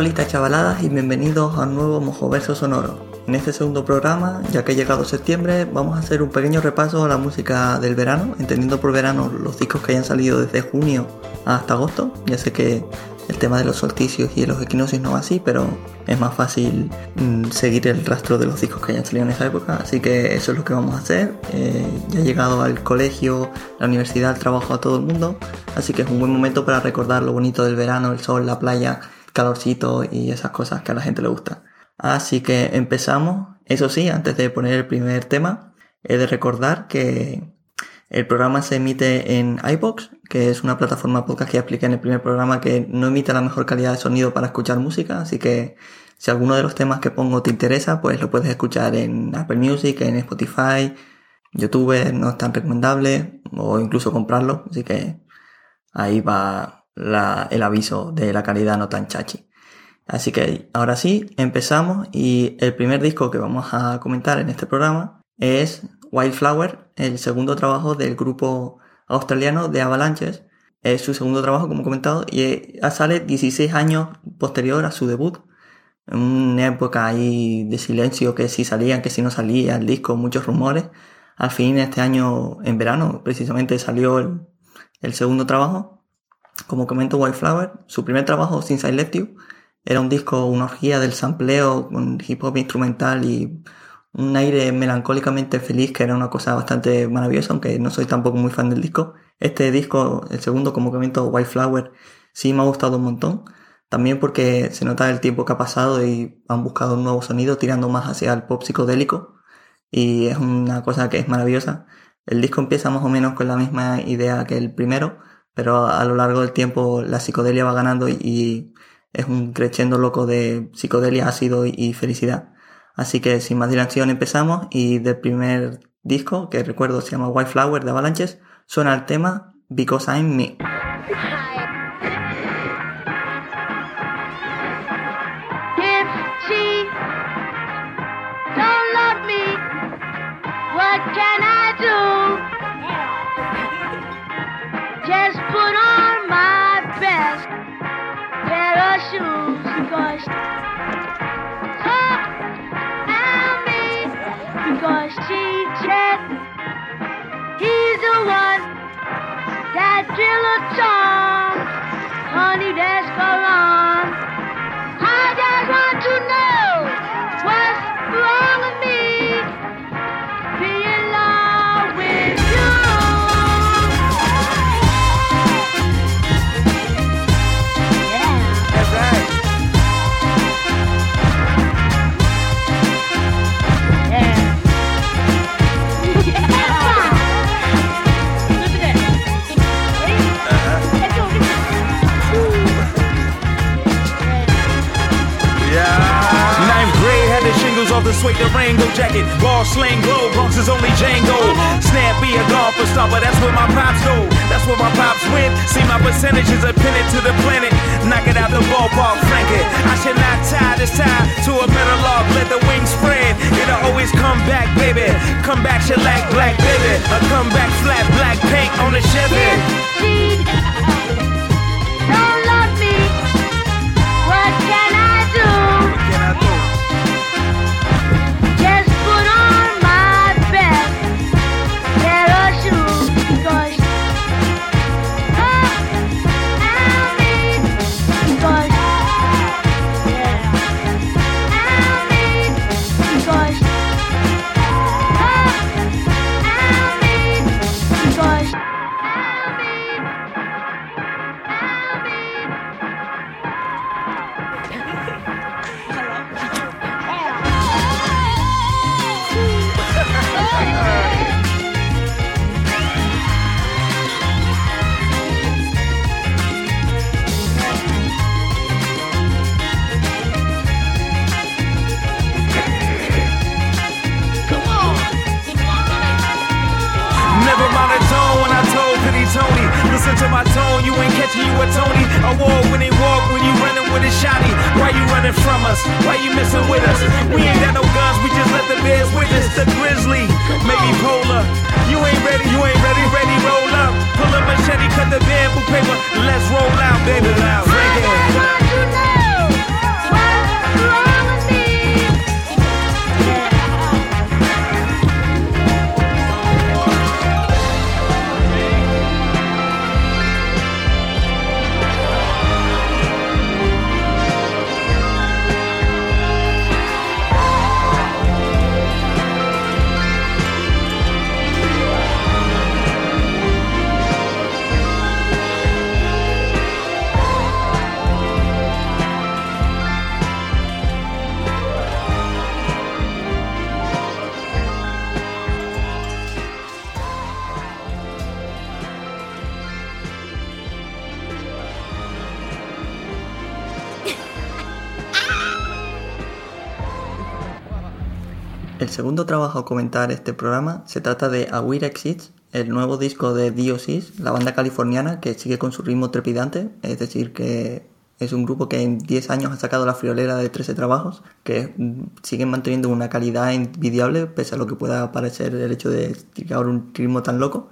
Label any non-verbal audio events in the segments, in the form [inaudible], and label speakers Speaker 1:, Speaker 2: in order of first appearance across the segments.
Speaker 1: Hola chavaladas y bienvenidos a un nuevo Mojoverso Sonoro. En este segundo programa, ya que ha llegado septiembre, vamos a hacer un pequeño repaso a la música del verano, entendiendo por verano los discos que hayan salido desde junio hasta agosto. Ya sé que el tema de los solsticios y de los equinoccios no va así, pero es más fácil mm, seguir el rastro de los discos que hayan salido en esa época. Así que eso es lo que vamos a hacer. Eh, ya ha llegado al colegio, la universidad, el trabajo a todo el mundo. Así que es un buen momento para recordar lo bonito del verano, el sol, la playa, calorcito y esas cosas que a la gente le gusta. Así que empezamos. Eso sí, antes de poner el primer tema, he de recordar que el programa se emite en iBox, que es una plataforma podcast que expliqué en el primer programa que no emite la mejor calidad de sonido para escuchar música, así que si alguno de los temas que pongo te interesa, pues lo puedes escuchar en Apple Music, en Spotify, YouTube, no es tan recomendable, o incluso comprarlo, así que ahí va el aviso de la calidad no tan chachi. Así que ahora sí, empezamos y el primer disco que vamos a comentar en este programa es Wildflower, el segundo trabajo del grupo australiano de Avalanches. Es su segundo trabajo, como comentado, y sale 16 años posterior a su debut. Una época ahí de silencio, que si salían, que si no salía el disco, muchos rumores. Al fin, este año, en verano, precisamente salió el segundo trabajo. Como comento, Wildflower, su primer trabajo, Since I Left You, era un disco, una orgía del sampleo, un hip hop instrumental y un aire melancólicamente feliz que era una cosa bastante maravillosa, aunque no soy tampoco muy fan del disco. Este disco, el segundo, como comento, White Flower, sí me ha gustado un montón. También porque se nota el tiempo que ha pasado y han buscado un nuevo sonido tirando más hacia el pop psicodélico. Y es una cosa que es maravillosa. El disco empieza más o menos con la misma idea que el primero, pero a lo largo del tiempo la psicodelia va ganando y es un crescendo loco de psicodelia, ácido y felicidad. Así que sin más dilación empezamos y del primer disco, que recuerdo se llama White Flower de Avalanches, suena el tema Because I'm Me. [laughs] she check. He's the one that drill a song, honey descolon. I just want to know what's wrong with me.
Speaker 2: The suede Durango jacket. Ball sling glow, Bronx is only Django. Snappy a golfer but that's where my pops go. That's where my pops went. See my percentages are pinned to the planet. Knock it out the ballpark, frank it. I should not tie this tie to a metal log. Let the wings spread. It'll always come back, baby. Come back, shellac, black, baby. A come back, flat, black paint on the Chevy.
Speaker 1: Segundo trabajo a comentar este programa se trata de A Weird Exits, el nuevo disco de Diosis, la banda californiana que sigue con su ritmo trepidante, es decir, que es un grupo que en 10 años ha sacado la friolera de 13 trabajos, que siguen manteniendo una calidad envidiable pese a lo que pueda parecer el hecho de estirar un ritmo tan loco.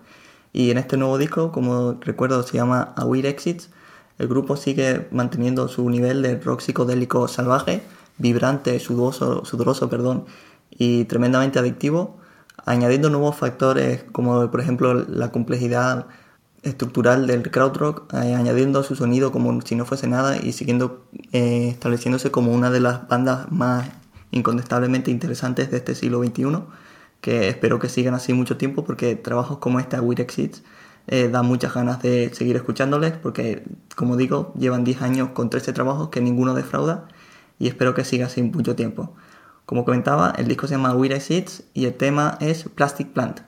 Speaker 1: Y en este nuevo disco, como recuerdo, se llama A Weird Exits, el grupo sigue manteniendo su nivel de rock psicodélico salvaje, vibrante, sudoroso, sudoroso perdón, y tremendamente adictivo, añadiendo nuevos factores como por ejemplo la complejidad estructural del krautrock, eh, añadiendo su sonido como si no fuese nada y siguiendo eh, estableciéndose como una de las bandas más incontestablemente interesantes de este siglo XXI, que espero que sigan así mucho tiempo porque trabajos como este, Weird Exits, eh, dan muchas ganas de seguir escuchándoles porque, como digo, llevan 10 años con 13 trabajos que ninguno defrauda y espero que siga así mucho tiempo. Como comentaba, el disco se llama Weird Seeds y el tema es Plastic Plant.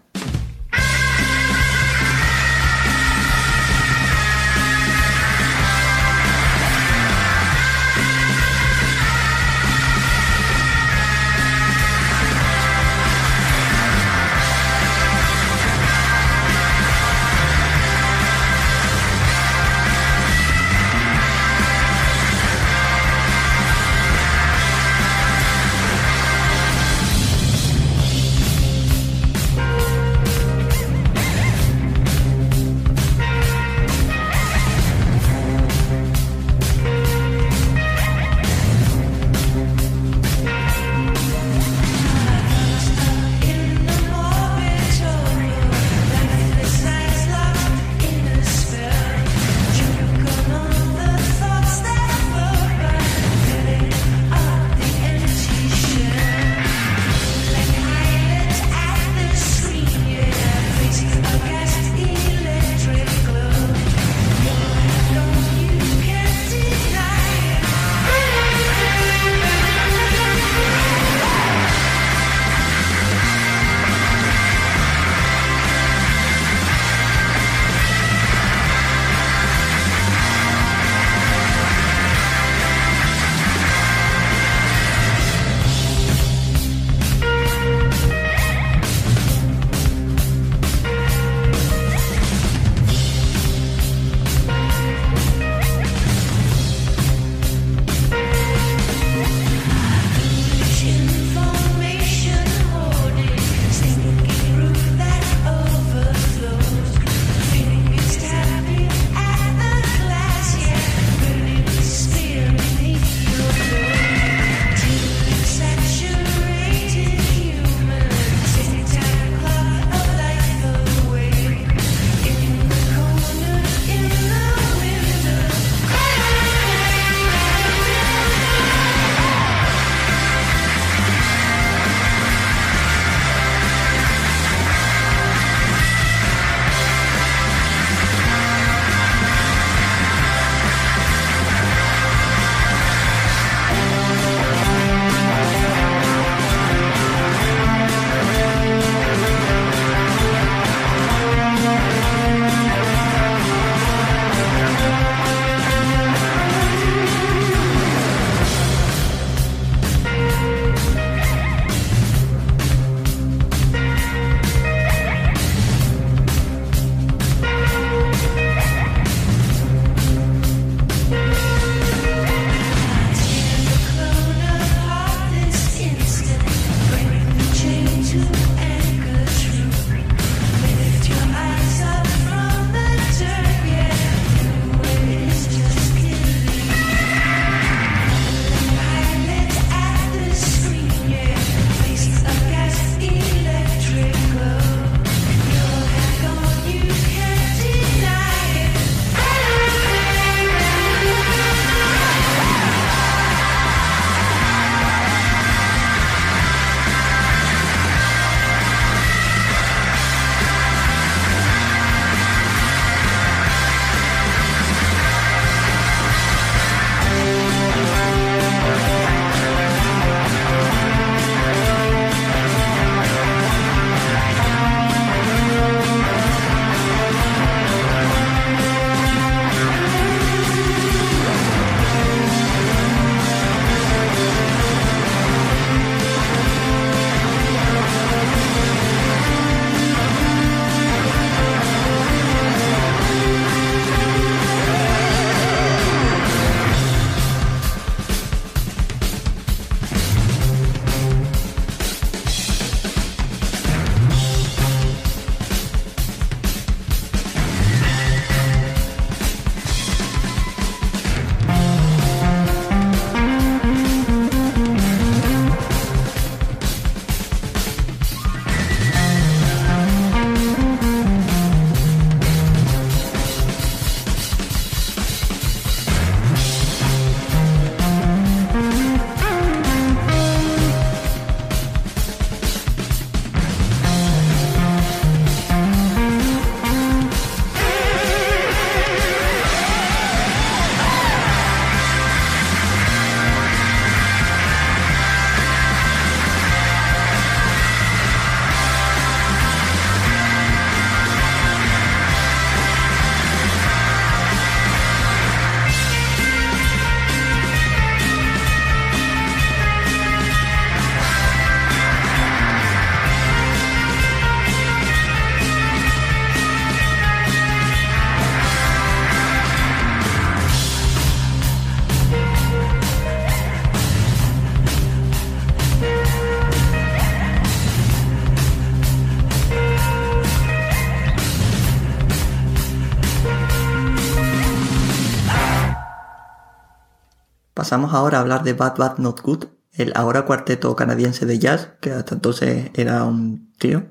Speaker 1: Pasamos ahora a hablar de Bad Bad Not Good, el ahora cuarteto canadiense de jazz, que hasta entonces era un tío,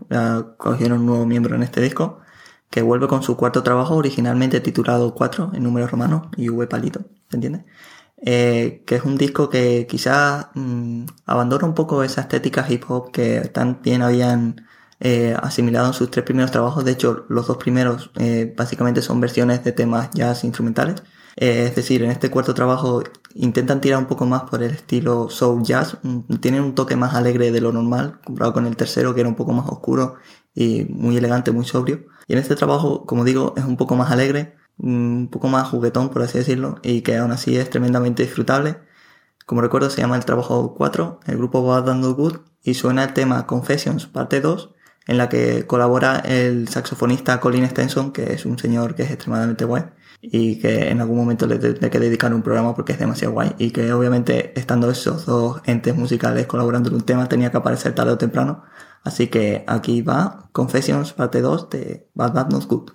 Speaker 1: cogieron un nuevo miembro en este disco, que vuelve con su cuarto trabajo originalmente titulado 4 en números romanos y V palito, ¿se entiende? Eh, que es un disco que quizás mm, abandona un poco esa estética hip hop que tan bien habían eh, asimilado en sus tres primeros trabajos. De hecho, los dos primeros eh, básicamente son versiones de temas jazz instrumentales. Es decir, en este cuarto trabajo intentan tirar un poco más por el estilo soul jazz. Tienen un toque más alegre de lo normal, comparado con el tercero que era un poco más oscuro y muy elegante, muy sobrio. Y en este trabajo, como digo, es un poco más alegre, un poco más juguetón, por así decirlo, y que aún así es tremendamente disfrutable. Como recuerdo, se llama el trabajo 4, el grupo Bad and Good, y suena el tema Confessions, parte 2, en la que colabora el saxofonista Colin Stenson, que es un señor que es extremadamente guay y que en algún momento le tendré que dedicar un programa porque es demasiado guay y que obviamente estando esos dos entes musicales colaborando en un tema tenía que aparecer tarde o temprano. Así que aquí va Confessions parte 2 de Bad Bad Not Good.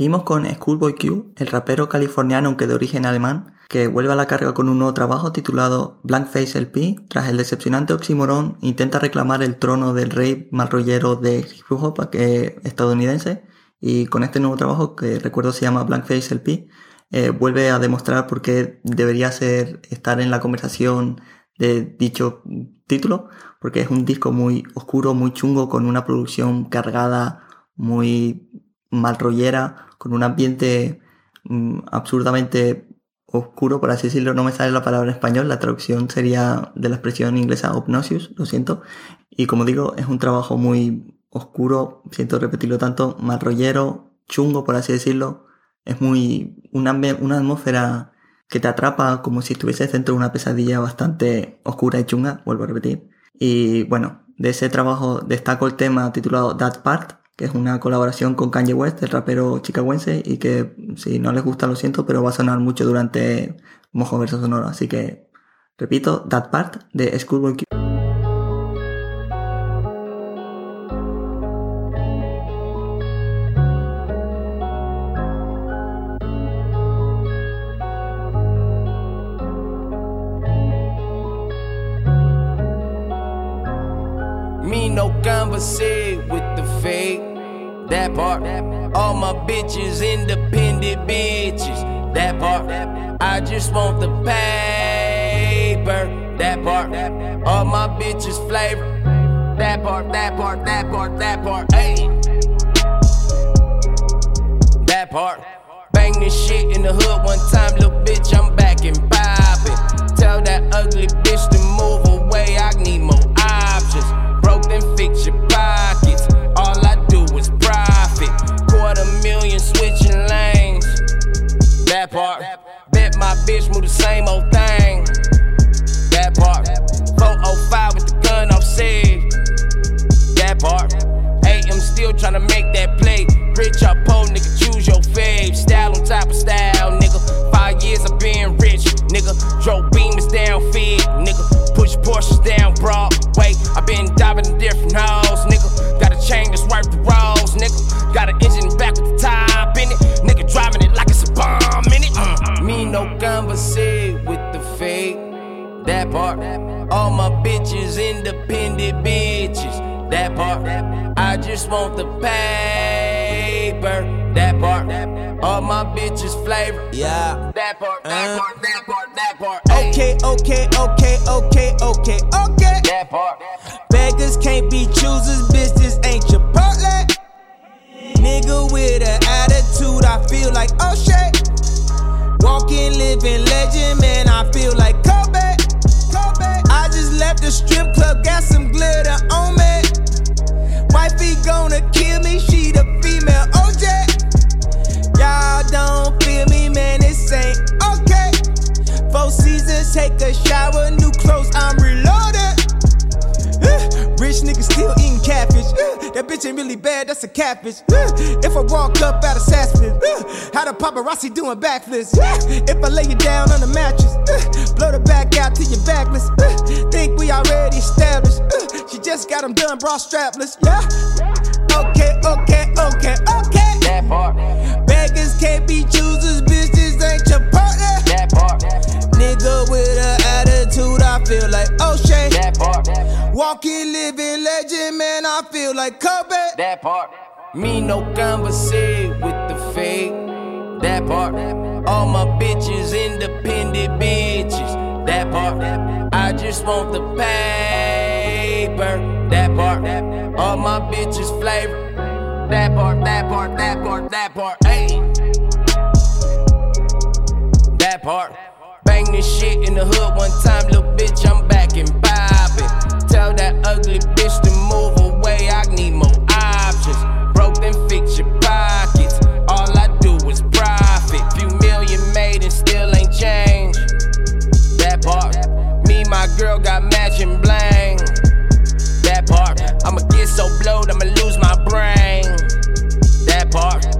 Speaker 1: Seguimos con Schoolboy Q, el rapero californiano aunque de origen alemán, que vuelve a la carga con un nuevo trabajo titulado Blankface LP. Tras el decepcionante oxímoron, intenta reclamar el trono del rey malrollero de hip hop estadounidense y con este nuevo trabajo, que recuerdo se llama Blankface LP, eh, vuelve a demostrar por qué debería ser estar en la conversación de dicho título, porque es un disco muy oscuro, muy chungo, con una producción cargada, muy malrollera, con un ambiente mm, absurdamente oscuro, por así decirlo, no me sale la palabra en español, la traducción sería de la expresión inglesa obnoxious, lo siento. Y como digo, es un trabajo muy oscuro, siento repetirlo tanto, malrollero, chungo, por así decirlo. Es muy una, una atmósfera que te atrapa como si estuvieses dentro de una pesadilla bastante oscura y chunga, vuelvo a repetir. Y bueno, de ese trabajo destaco el tema titulado That Part, que es una colaboración con Kanye West, el rapero chicagoense, y que si no les gusta lo siento, pero va a sonar mucho durante Mojo Verso Sonoro. Así que, repito, That Part de Schoolboy Q.
Speaker 3: Me no with the fake that part. All my bitches independent bitches, that part. I just want the paper, that part. All my bitches flavor, that part, that part, that part, that part, hey. That part. Bang this shit in the hood one time, little bitch, I'm back and poppin'. Tell that ugly bitch to move away, I need more options. Broke then fix your Million switching lanes. That part. Bet my bitch move the same old thing. That part. 405 with the gun safe. That part. Hey, I'm still trying to make that play. Rich or poor, nigga, choose your fave. Style on top of style, nigga. Five years I've been rich, nigga. Drove beamers down fed, nigga. Push Porsches down Broadway. i been diving in different holes, That part. All my bitches independent bitches. That part. I just want the paper. That part. All my bitches flavor.
Speaker 4: Yeah.
Speaker 3: That part. That
Speaker 4: Uh.
Speaker 3: part. That part. That part.
Speaker 4: Okay, okay, okay, okay, okay, okay.
Speaker 3: That part.
Speaker 4: Beggars can't be choosers, bitch. This ain't Chipotle. Nigga with an attitude, I feel like oh shit. Walking, living legend, man. I feel like Kobe. Left the strip club, got some glitter on me. Wifey gonna kill me, she the female OJ. Y'all don't feel me, man. This ain't okay. Four seasons, take a shower, new clothes, I'm reloaded. Uh, Rich niggas still eating catfish. Uh, That bitch ain't really bad, that's a catfish. Uh, If I walk up out of how the paparazzi doing backflips? If I lay you down on the mattress, blow the back out to your backless. Think we already established. She just got them done, bra strapless. Yeah. Okay, okay, okay, okay.
Speaker 3: That part.
Speaker 4: Beggars can't be choosers, bitches ain't your partner.
Speaker 3: That part.
Speaker 4: Nigga with an attitude, I feel like O'Shea.
Speaker 3: That part.
Speaker 4: Walking, living legend, man, I feel like Kobe.
Speaker 3: That part. Me no conversate with the fake. That part. All my bitches independent bitches. That part. I just want the paper. That part. All my bitches flavor. That part. That part. That part. That part. Hey. That part. Bang this shit in the hood one time, little bitch, I'm back and poppin'. Tell that ugly bitch to move away, I need more options. Broke then fix your changed. That part. Me, my girl got matching bling. That part. I'ma get so blowed, I'ma lose my brain. That part.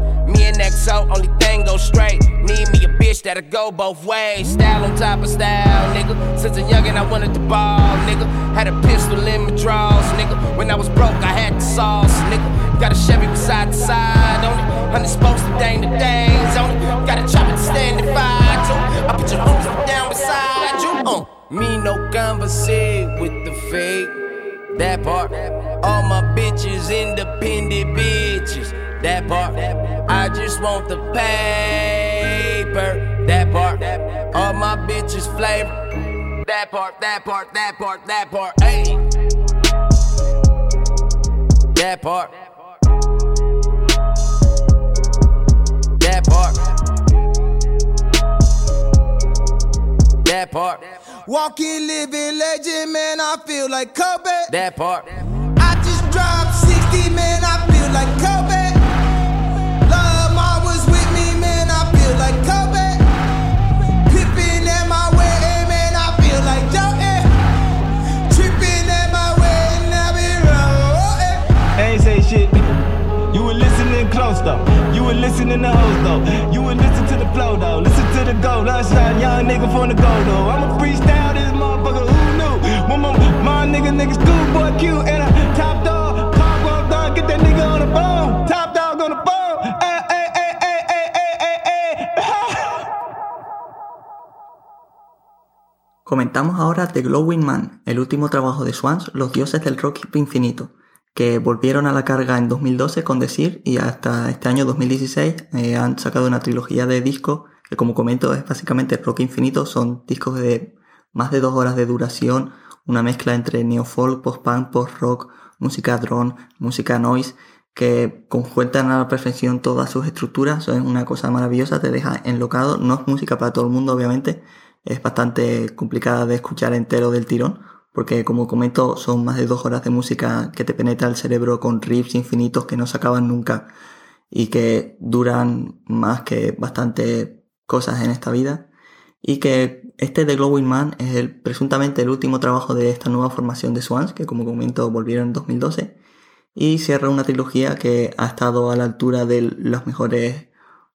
Speaker 3: XO, only thing go straight. Need me a bitch that'll go both ways. Style on top of style, nigga. Since a youngin', I wanted to ball, nigga. Had a pistol in my drawers, nigga. When I was broke, I had the sauce, nigga. Got a Chevy with side to side on it. Honey supposed to dang the days on it. Got a chopper to stand and fight too. I put your hoes down beside you. Uh. Me no conversate with the fake. That part. All my bitches independent bitches. That part. I just want the paper. That part. All my bitches flavor. That part, that part, that part, that part. Hey. That part. That part. That part.
Speaker 4: Walking, living legend, man, I feel like Kobe.
Speaker 3: That part.
Speaker 4: I just dropped 60, man, I feel like Kobe.
Speaker 1: Comentamos ahora The Glowing Man, el último trabajo de Swans, los dioses del rock infinito, que volvieron a la carga en 2012 con Desir y hasta este año 2016 eh, han sacado una trilogía de discos que como comento es básicamente rock infinito, son discos de más de dos horas de duración, una mezcla entre neofolk, post-punk, post-rock, música drone, música noise, que conjuentan a la perfección todas sus estructuras, eso es una cosa maravillosa, te deja enlocado, no es música para todo el mundo obviamente, es bastante complicada de escuchar entero del tirón, porque como comento son más de dos horas de música que te penetra el cerebro con riffs infinitos que no se acaban nunca y que duran más que bastante cosas en esta vida. Y que este The Glowing Man es el, presuntamente el último trabajo de esta nueva formación de Swans que como comento volvieron en 2012 y cierra una trilogía que ha estado a la altura de las mejores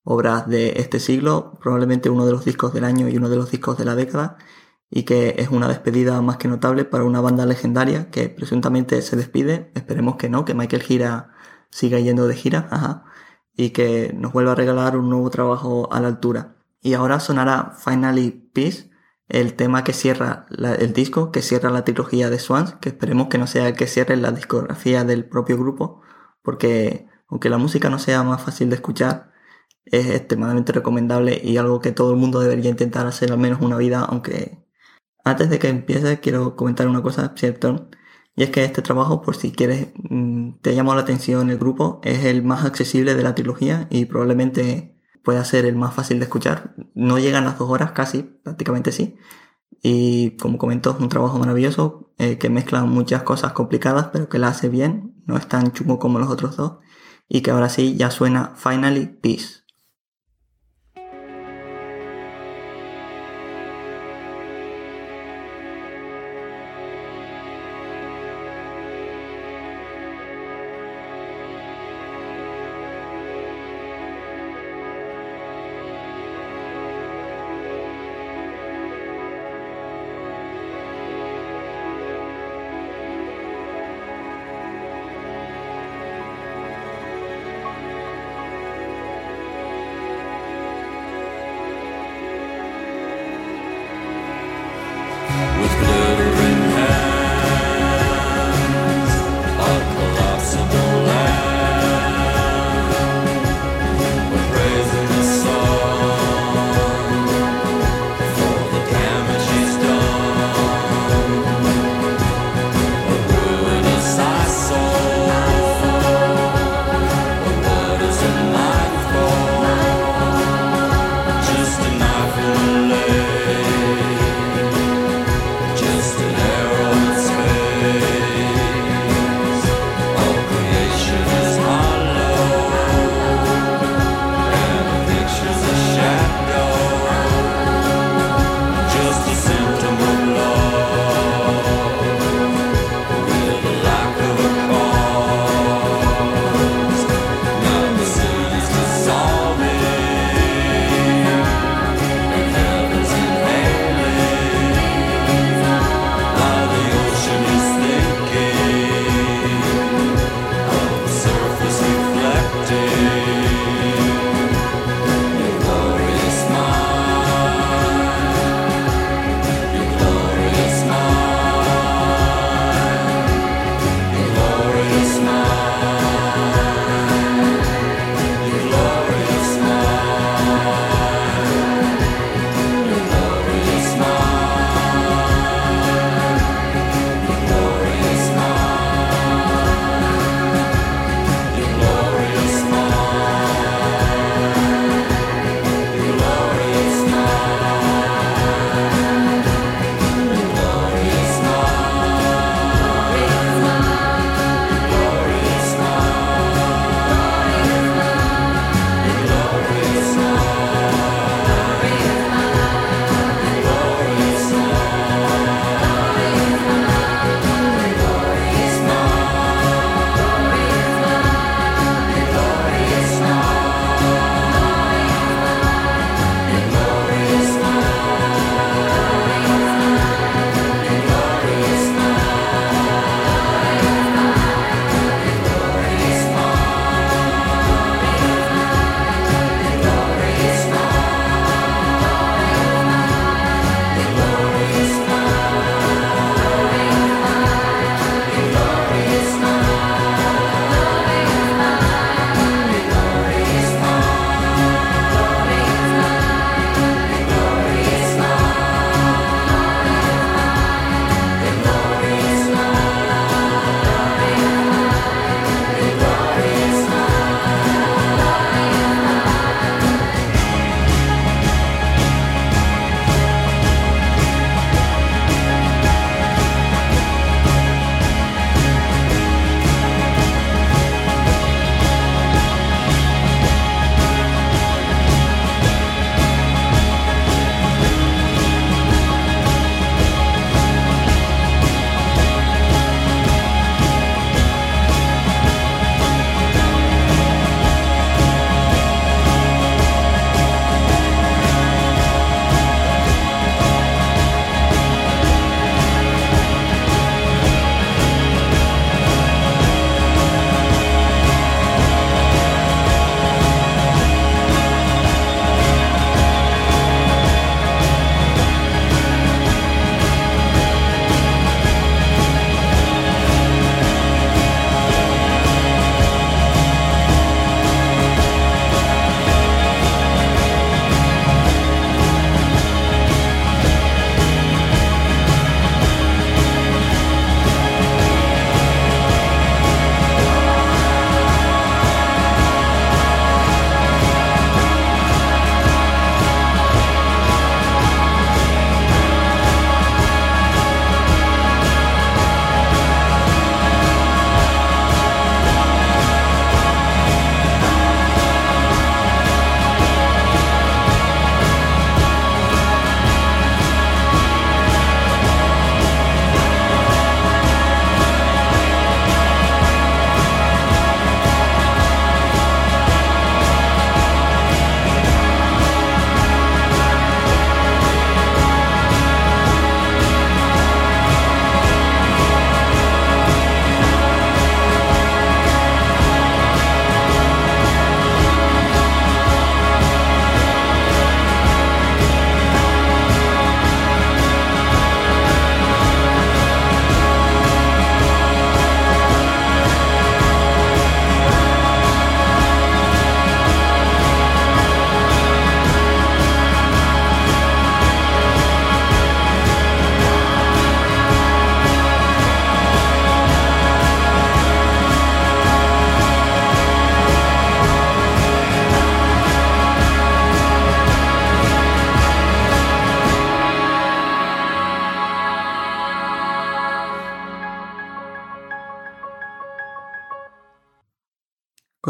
Speaker 1: obras de este siglo, probablemente uno de los discos del año y uno de los discos de la década y que es una despedida más que notable para una banda legendaria que presuntamente se despide, esperemos que no, que Michael Gira siga yendo de gira, ajá, y que nos vuelva a regalar un nuevo trabajo a la altura. Y ahora sonará Finally Peace, el tema que cierra el disco, que cierra la trilogía de Swans, que esperemos que no sea el que cierre la discografía del propio grupo, porque aunque la música no sea más fácil de escuchar, es extremadamente recomendable y algo que todo el mundo debería intentar hacer al menos una vida, aunque antes de que empiece quiero comentar una cosa, ¿cierto? Y es que este trabajo, por si quieres, mm, te llamado la atención el grupo, es el más accesible de la trilogía y probablemente pueda ser el más fácil de escuchar. No llegan las dos horas casi, prácticamente sí. Y como comentó, es un trabajo maravilloso eh, que mezcla muchas cosas complicadas, pero que la hace bien. No es tan chungo como los otros dos. Y que ahora sí ya suena Finally Peace.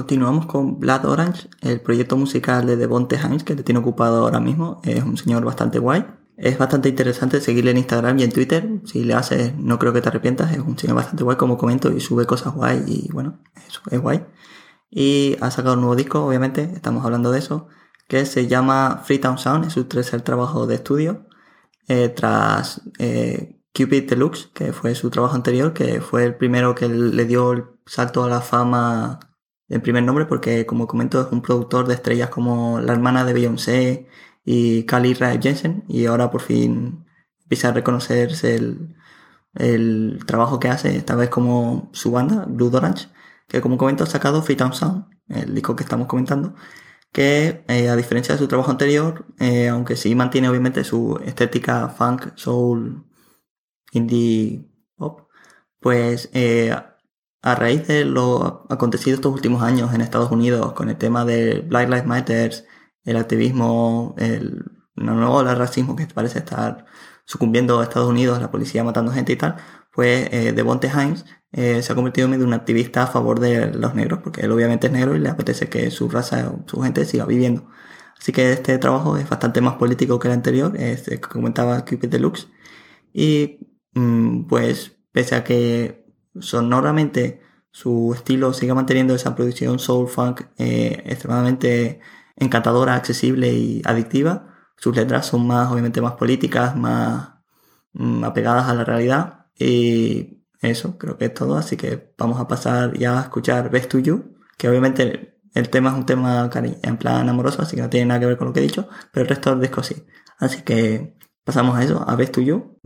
Speaker 1: Continuamos con Blood Orange, el proyecto musical de Devonte Hines que te tiene ocupado ahora mismo. Es un señor bastante guay. Es bastante interesante seguirle en Instagram y en Twitter. Si le haces, no creo que te arrepientas. Es un señor bastante guay, como comento, y sube cosas guay. Y bueno, eso es guay. Y ha sacado un nuevo disco, obviamente, estamos hablando de eso, que se llama Freetown Sound. Es su tercer trabajo de estudio. Eh, tras eh, Cupid Deluxe, que fue su trabajo anterior, que fue el primero que le dio el salto a la fama en primer nombre, porque como comento es un productor de estrellas como la hermana de Beyoncé y Kali Rae Jensen, y ahora por fin empieza a reconocerse el, el trabajo que hace, esta vez como su banda, Blue Orange, que como comento ha sacado Freetown Sound, el disco que estamos comentando, que eh, a diferencia de su trabajo anterior, eh, aunque sí mantiene obviamente su estética funk, soul, indie pop, pues eh, a raíz de lo acontecido estos últimos años en Estados Unidos con el tema de Black Lives Matter, el activismo, el no, el racismo que parece estar sucumbiendo a Estados Unidos, la policía matando gente y tal, pues eh, Devonte Hines eh, se ha convertido en un activista a favor de los negros, porque él obviamente es negro y le apetece que su raza, su gente siga viviendo. Así que este trabajo es bastante más político que el anterior, es el que comentaba Cupid Deluxe. Y Mm, pues pese a que sonoramente su estilo sigue manteniendo esa producción soul funk eh, extremadamente encantadora, accesible y adictiva, sus letras son más, obviamente, más políticas, más mm, apegadas a la realidad. Y eso, creo que es todo. Así que vamos a pasar ya a escuchar Best to You, que obviamente el tema es un tema en plan amoroso, así que no tiene nada que ver con lo que he dicho, pero el resto del disco sí. Así que pasamos a eso, a Best to You.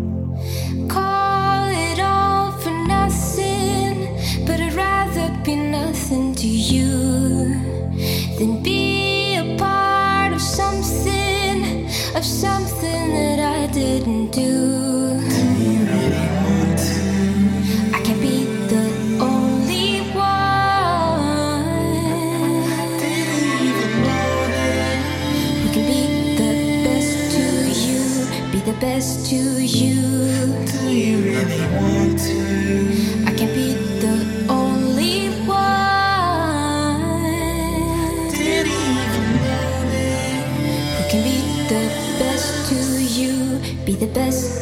Speaker 1: Best to you. Do you really want to? I can't be the only one. Did he even know? Who can be the best to you? Be the best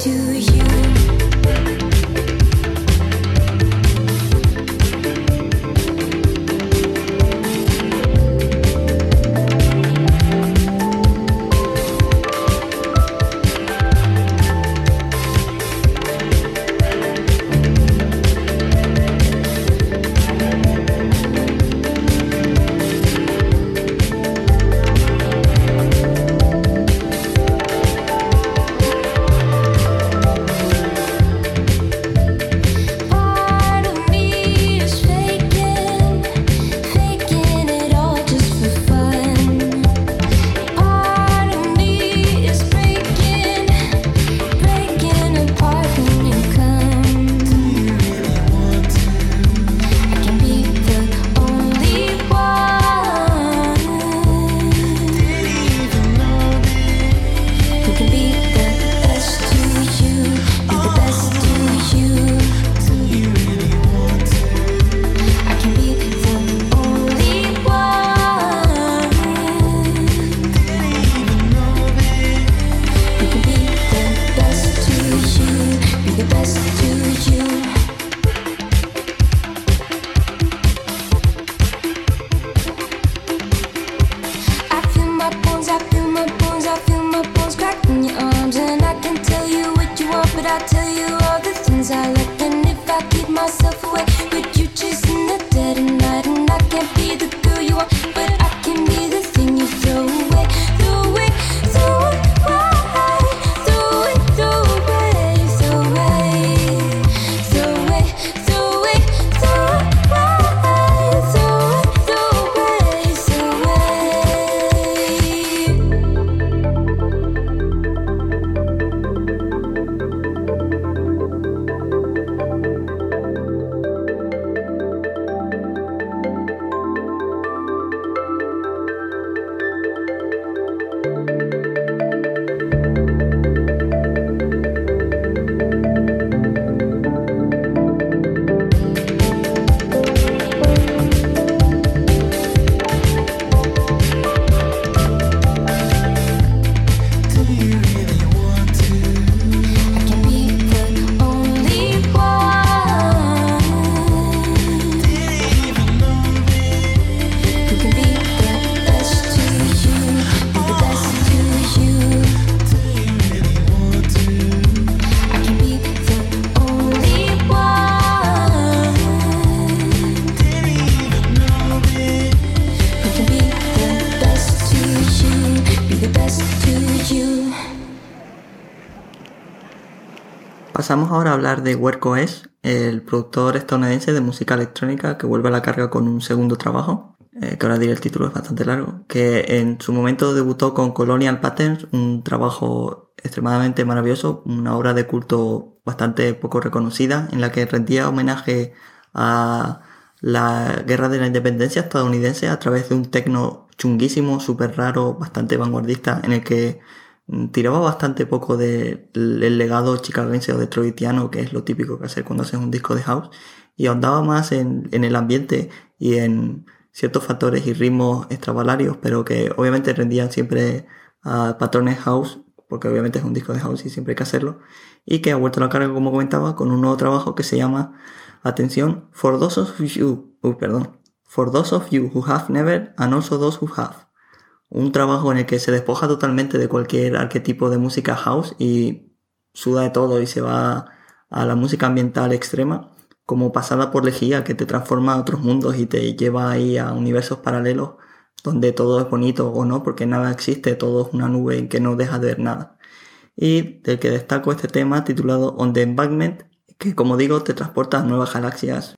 Speaker 1: Pasamos ahora a hablar de Werco S, el productor estadounidense de música electrónica que vuelve a la carga con un segundo trabajo, eh, que ahora diré el título es bastante largo, que en su momento debutó con Colonial Patterns, un trabajo extremadamente maravilloso, una obra de culto bastante poco reconocida, en la que rendía homenaje a la guerra de la independencia estadounidense a través de un tecno chunguísimo, súper raro, bastante vanguardista, en el que tiraba bastante poco del legado chicagense o detroitiano, que es lo típico que hacer cuando haces un disco de house, y ahondaba más en, el ambiente y en ciertos factores y ritmos extravalarios, pero que obviamente rendían siempre a patrones house, porque obviamente es un disco de house y siempre hay que hacerlo, y que ha vuelto a la carga, como comentaba, con un nuevo trabajo que se llama, atención, For Those of You, perdón, For Those of You Who Have Never and Also Those Who Have un trabajo en el que se despoja totalmente de cualquier arquetipo de música house y suda de todo y se va a la música ambiental extrema, como pasada por lejía que te transforma a otros mundos y te lleva ahí a universos paralelos donde todo es bonito o no, porque nada existe, todo es una nube en que no deja de ver nada. Y del que destaco este tema titulado On the Embankment, que como digo te transporta a nuevas galaxias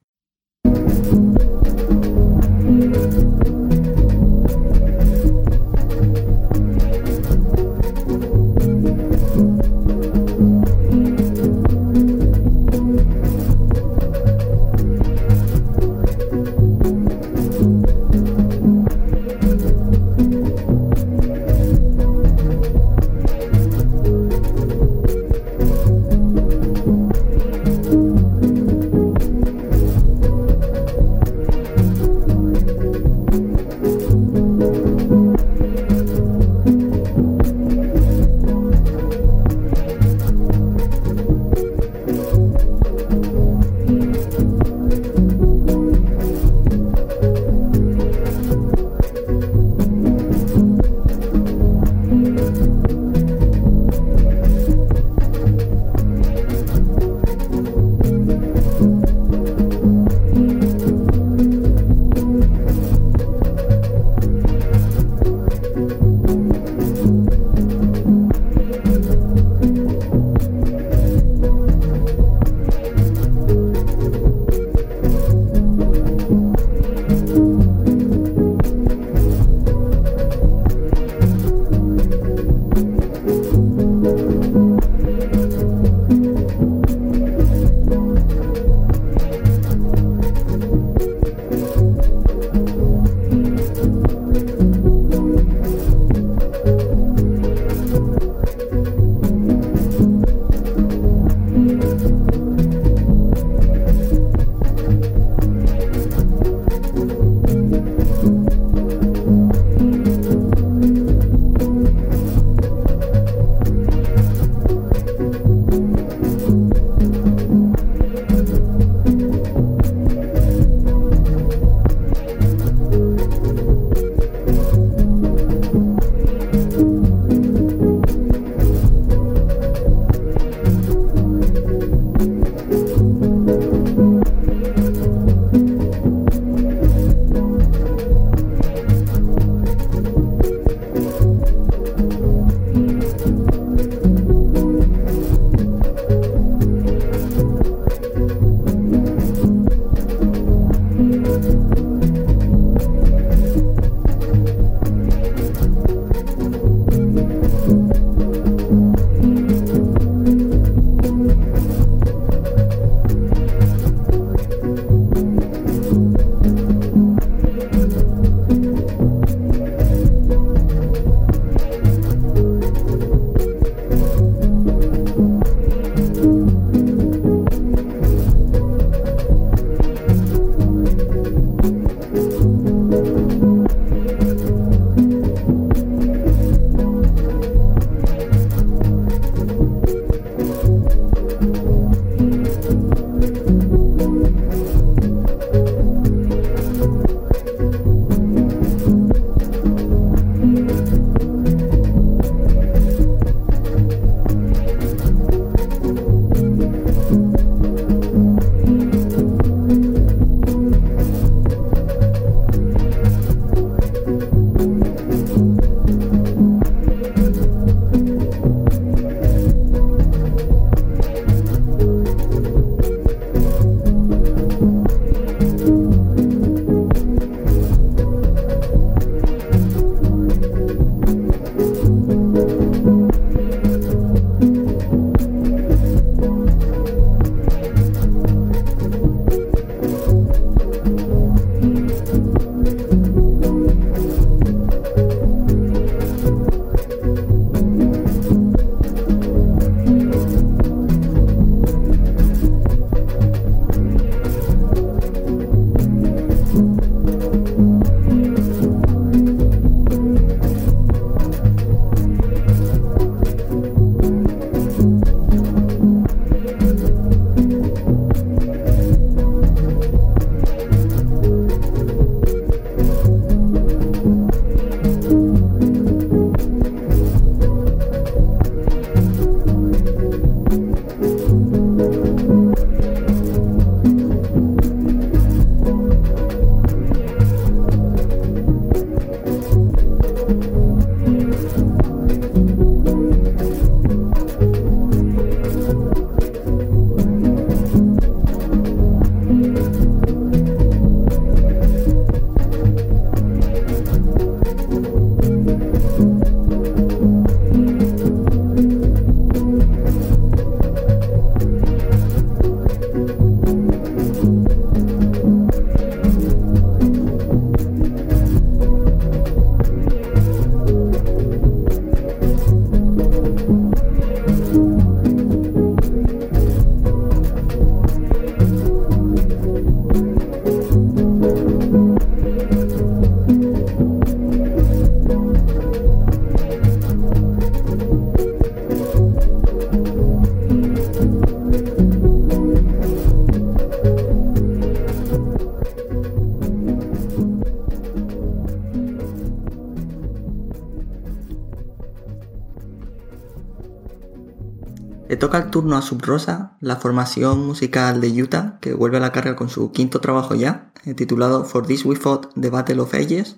Speaker 1: Le toca el turno a Subrosa, la formación musical de Utah, que vuelve a la carga con su quinto trabajo ya, eh, titulado For This We Fought The Battle of Ages,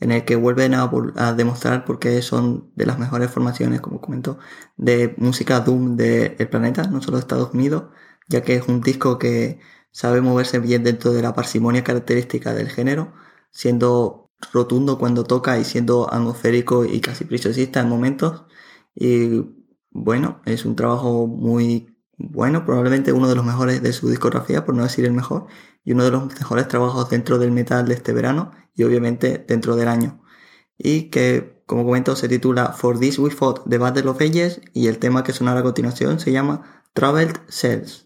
Speaker 1: en el que vuelven a, demostrar por qué son de las mejores formaciones, como comentó, de música Doom del planeta, no solo de Estados Unidos, ya que es un disco que sabe moverse bien dentro de la parsimonia característica del género, siendo rotundo cuando toca y siendo atmosférico y casi preciosista en momentos. Y bueno, es un trabajo muy bueno, probablemente uno de los mejores de su discografía, por no decir el mejor, y uno de los mejores trabajos dentro del metal de este verano y obviamente dentro del año. Y que, como comento, se titula For This We Fought The Battle of Ages y el tema que sonará a continuación se llama Traveled Cells.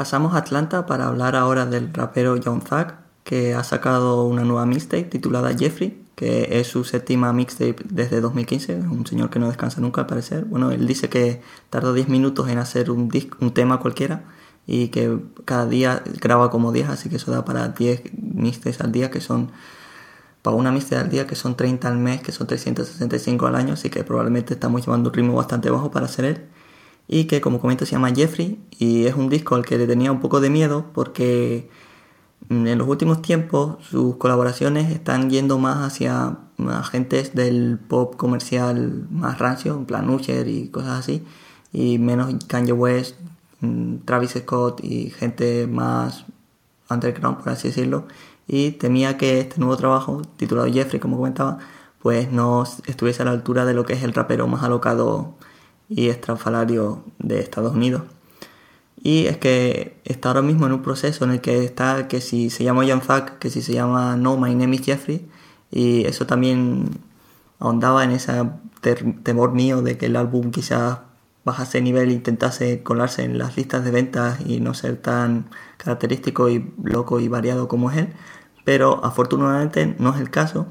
Speaker 1: Pasamos a Atlanta para hablar ahora del rapero Young Thug, que ha sacado una nueva mixtape titulada Jeffrey, que es su séptima mixtape desde 2015, es un señor que no descansa nunca al parecer. Bueno, él dice que tarda 10 minutos en hacer un, un tema cualquiera y que cada día graba como 10, así que eso da para 10 mixtapes al día, que son, para una mixtape al día, que son 30 al mes, que son 365 al año, así que probablemente estamos llevando un ritmo bastante bajo para hacer él. Y que como comento se llama Jeffrey y es un disco al que le tenía un poco de miedo porque Mm, en los últimos tiempos sus colaboraciones están yendo más hacia agentes del pop comercial más rancio, en plan y cosas así, y menos Kanye West, mm, Travis Scott y gente más underground, por así decirlo. Y temía que este nuevo trabajo, titulado Jeffrey, como comentaba, pues no estuviese a la altura de lo que es el rapero más alocado y estrafalario de Estados Unidos. Y es que está ahora mismo en un proceso en el que está que si se llama Young Thug, que si se llama No, My Name is Jeffrey. Y eso también ahondaba en ese temor mío de que el álbum quizás bajase nivel intentase colarse en las listas de ventas y no ser tan característico y loco y variado como es él. Pero afortunadamente no es el caso.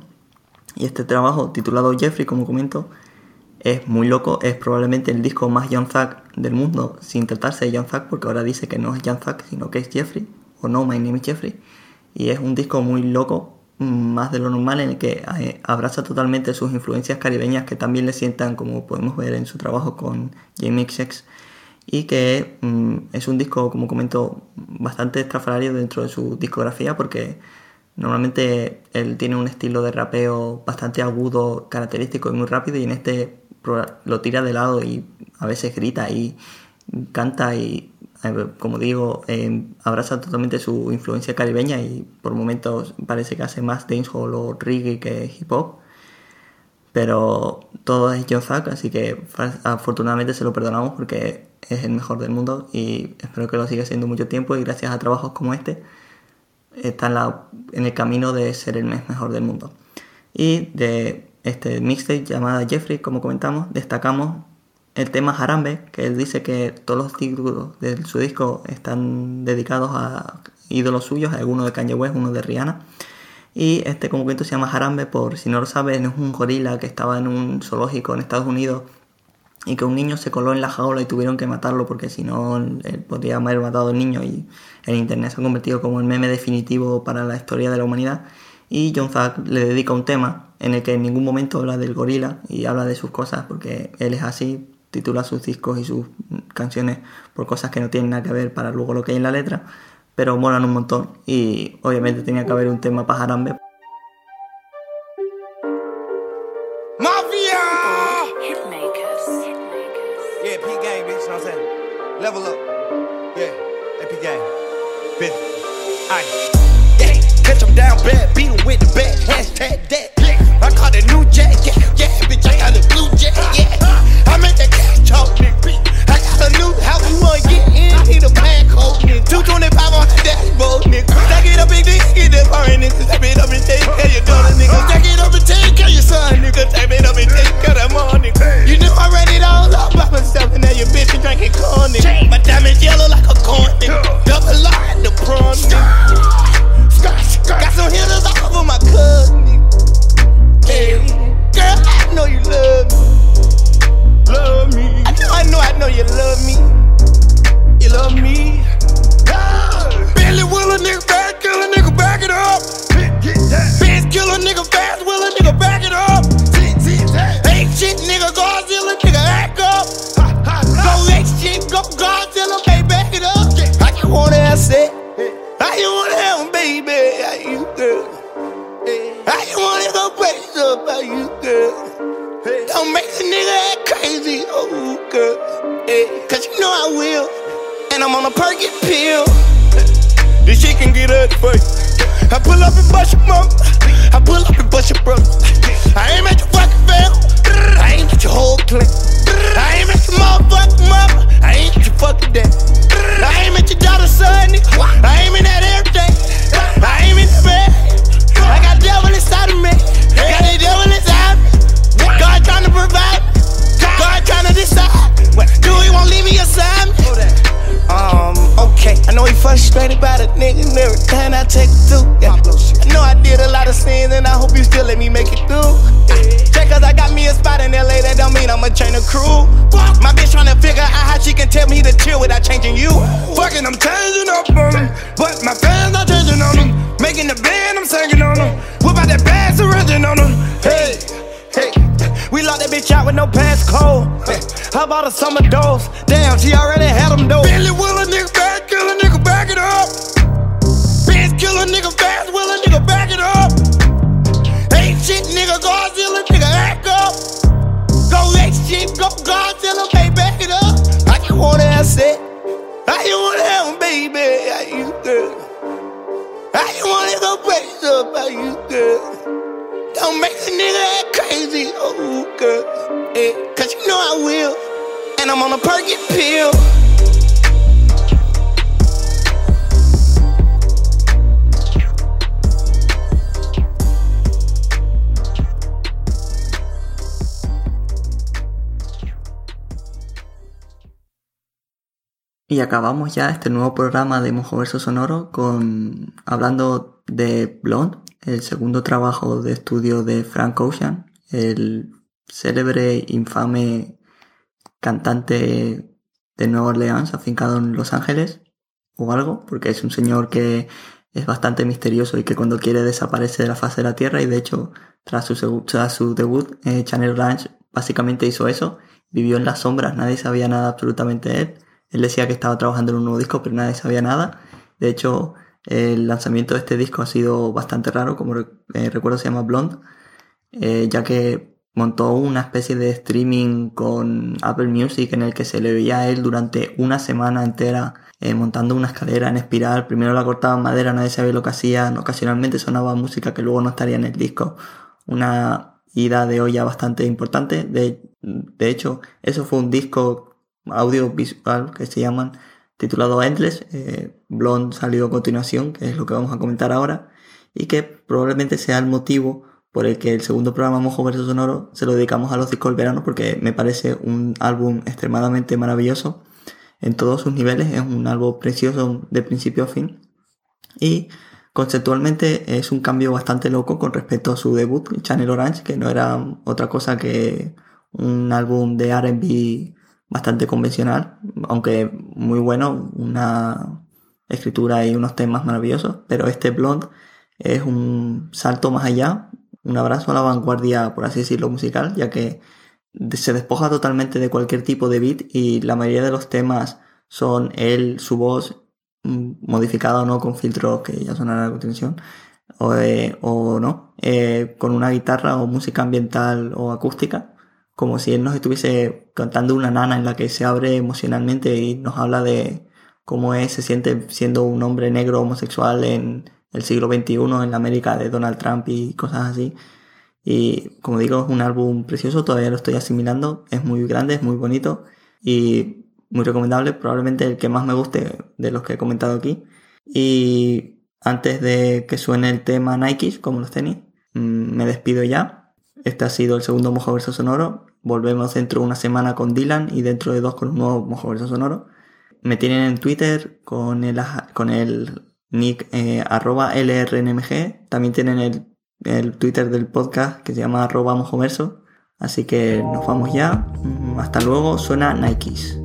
Speaker 1: Y este trabajo titulado Jeffrey, como comento, es muy loco, es probablemente el disco más Young Thug del mundo, sin tratarse de Young Thug, porque ahora dice que no es Young Thug, sino que es Jeffrey, o no, My Name is Jeffrey. Y es un disco muy loco, más de lo normal, en el que eh, abraza totalmente sus influencias caribeñas que también le sientan, como podemos ver en su trabajo con Jamie XX, y que mm, es un disco, como comento, bastante estrafalario dentro de su discografía, porque normalmente él tiene un estilo de rapeo bastante agudo, característico y muy rápido, y en este lo tira de lado y a veces grita y canta y, eh, como digo, eh, abraza totalmente su influencia caribeña y por momentos parece que hace más dancehall o reggae que hip hop. Pero todo es John Zack, así que afortunadamente se lo perdonamos porque es el mejor del mundo y espero que lo siga siendo mucho tiempo y gracias a trabajos como este está en el camino de ser el mejor del mundo. Y de este mixtape llamada Jeffrey, como comentamos, destacamos el tema Harambe, que él dice que todos los títulos de su disco están dedicados a ídolos suyos, algunos de Kanye West, uno de Rihanna. Y este como se llama Harambe por, si no lo saben, es un gorila que estaba en un zoológico en Estados Unidos y que un niño se coló en la jaula y tuvieron que matarlo porque si no él podría haber matado al niño y el internet se ha convertido como el meme definitivo para la historia de la humanidad y John Zack le dedica un tema en el que en ningún momento habla del gorila y habla de sus cosas porque él es así, titula sus discos y sus canciones por cosas que no tienen nada que ver para luego lo que hay en la letra, pero molan un montón y obviamente tenía que haber un tema para Jarambe.
Speaker 4: Mafia! Hitmakers. Yeah, P gang, bitch, I'm them down bad, beat them with the bat, hashtag that. I caught a new jet, yeah, yeah, bitch, I got a blue jet, yeah. I make that cash talk. I got a new house, you wanna get in, need a pack code, nigga. 225 on the dashboard, nigga. Stack it up, big dick, get that foreign nigga. Stack it up and take care of your daughter, nigga. Stack it up and take care of your son, nigga. Stack it up and take care of them all, nigga. You know I ran it all up by myself, and now your bitch is drinking corn, nigga. My diamond yellow like a corn, nigga. Double line the prawn, nigga. Changing you. Fucking, I'm changing up on them, but my fans not changing on them. Making the band, I'm singing on them. Whip out that bad surrendering on them. Hey, hey. We locked that bitch out with no passcode. Hey, how about a summer dose? Damn, she already had them though. Billy will a nigga back, kill a nigga, back it up. Benz kill a nigga fast, will a nigga back it up. Ain't shit, nigga, Godzilla, nigga, act up. Go X shit, go Godzilla, hey, back it up. I just wanna have sex. I just wanna have a baby, how you girl. I just wanna go crazy up, how you girl. Don't make a nigga act crazy, oh girl. Eh, Cause you know I will. And I'm on a perky pill.
Speaker 1: Y acabamos ya este nuevo programa de Mojoverso Sonoro con hablando de Blonde, el segundo trabajo de estudio de Frank Ocean, el célebre, infame cantante de Nueva Orleans, afincado en Los Ángeles, o algo, porque es un señor que es bastante misterioso y que cuando quiere desaparece de la faz de la Tierra. Y de hecho tras su, tras su debut eh, Channel Ranch básicamente hizo eso, vivió en las sombras, nadie sabía nada absolutamente de él, él decía que estaba trabajando en un nuevo disco pero nadie sabía nada, de hecho el lanzamiento de este disco ha sido bastante raro, como eh, recuerdo se llama Blonde, eh, ya que montó una especie de streaming con Apple Music en el que se le veía a él durante una semana entera eh, montando una escalera en espiral. Primero la cortaba en madera, nadie sabía lo que hacían. Ocasionalmente sonaba música que luego no estaría en el disco. Una ida de olla bastante importante. De, de hecho, eso fue un disco audiovisual que se llaman titulado Endless. Eh, Blonde salió a continuación, que es lo que vamos a comentar ahora, y que probablemente sea el motivo por el que el segundo programa Mojo Verso Sonoro se lo dedicamos a los discos del verano porque me parece un álbum extremadamente maravilloso en todos sus niveles, es un álbum precioso de principio a fin y conceptualmente es un cambio bastante loco con respecto a su debut Channel Orange que no era otra cosa que un álbum de R&B bastante convencional, aunque muy bueno, una escritura y unos temas maravillosos, pero este Blonde es un salto más allá, un abrazo a la vanguardia, por así decirlo, musical, ya que se despoja totalmente de cualquier tipo de beat y la mayoría de los temas son él, su voz, mm, modificada o no con filtros que ya sonarán a continuación, o, eh, o no, eh, con una guitarra o música ambiental o acústica, como si él nos estuviese cantando una nana en la que se abre emocionalmente y nos habla de cómo es, se siente siendo un hombre negro homosexual en el siglo XXI, en la América de Donald Trump y cosas así. Y como digo, es un álbum precioso, todavía lo estoy asimilando, es muy grande, es muy bonito y muy recomendable, probablemente el que más me guste de los que he comentado aquí. Y antes de que suene el tema Nike, como los tenis, mm, me despido ya. Este ha sido el segundo Mojo Verso Sonoro. Volvemos dentro de una semana con Dylan y dentro de dos con un nuevo Mojo Verso Sonoro. Me tienen en Twitter con el, con el nick eh, arroba LRNMG. También tienen el, el, Twitter del podcast que se llama arroba mojoverso. Así que nos vamos ya. Mm, hasta luego. Suena Nikes.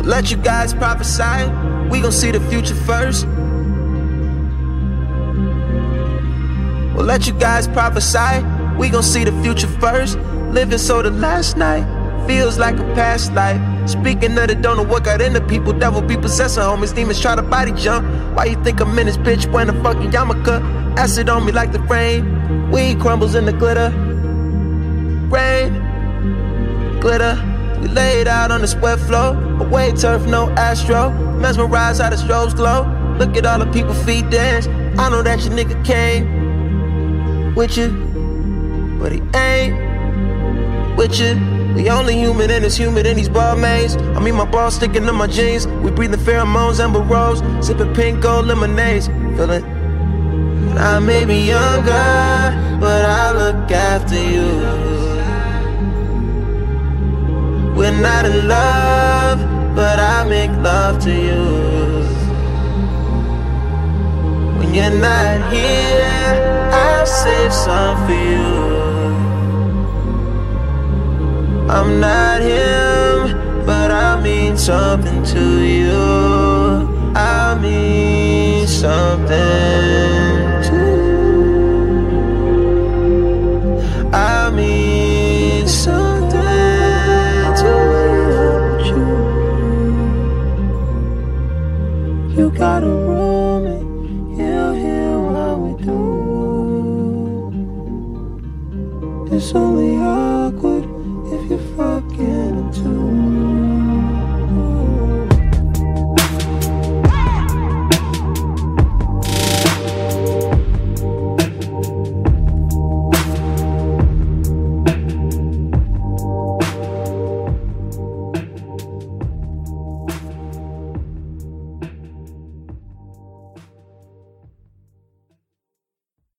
Speaker 4: We'll let you guys prophesy. We gon' see the future first. We'll let you guys prophesy. We gon' see the future first. Living so the last night feels like a past life. Speaking of the don't know what got into people, devil be possessing homies, demons try to body jump. Why you think I'm in this bitch wearing a fucking yarmulke? Acid on me like the rain. Weed crumbles in the glitter. Rain, glitter. We laid out on the sweat floor. Away turf, no astro. Mesmerized how the strobes glow. Look at all the people feet dance. I know that your nigga came with you, but he ain't with you. We only human in this human in these ball mains. I mean, my balls sticking to my jeans. We breathing pheromones, amber rose, sipping pink gold lemonades. Feeling. I may be younger, but I look after you. We're not in love, but I make love to you. When you're not here, I'll save some for you. I'm not him, but I mean something to you. I mean something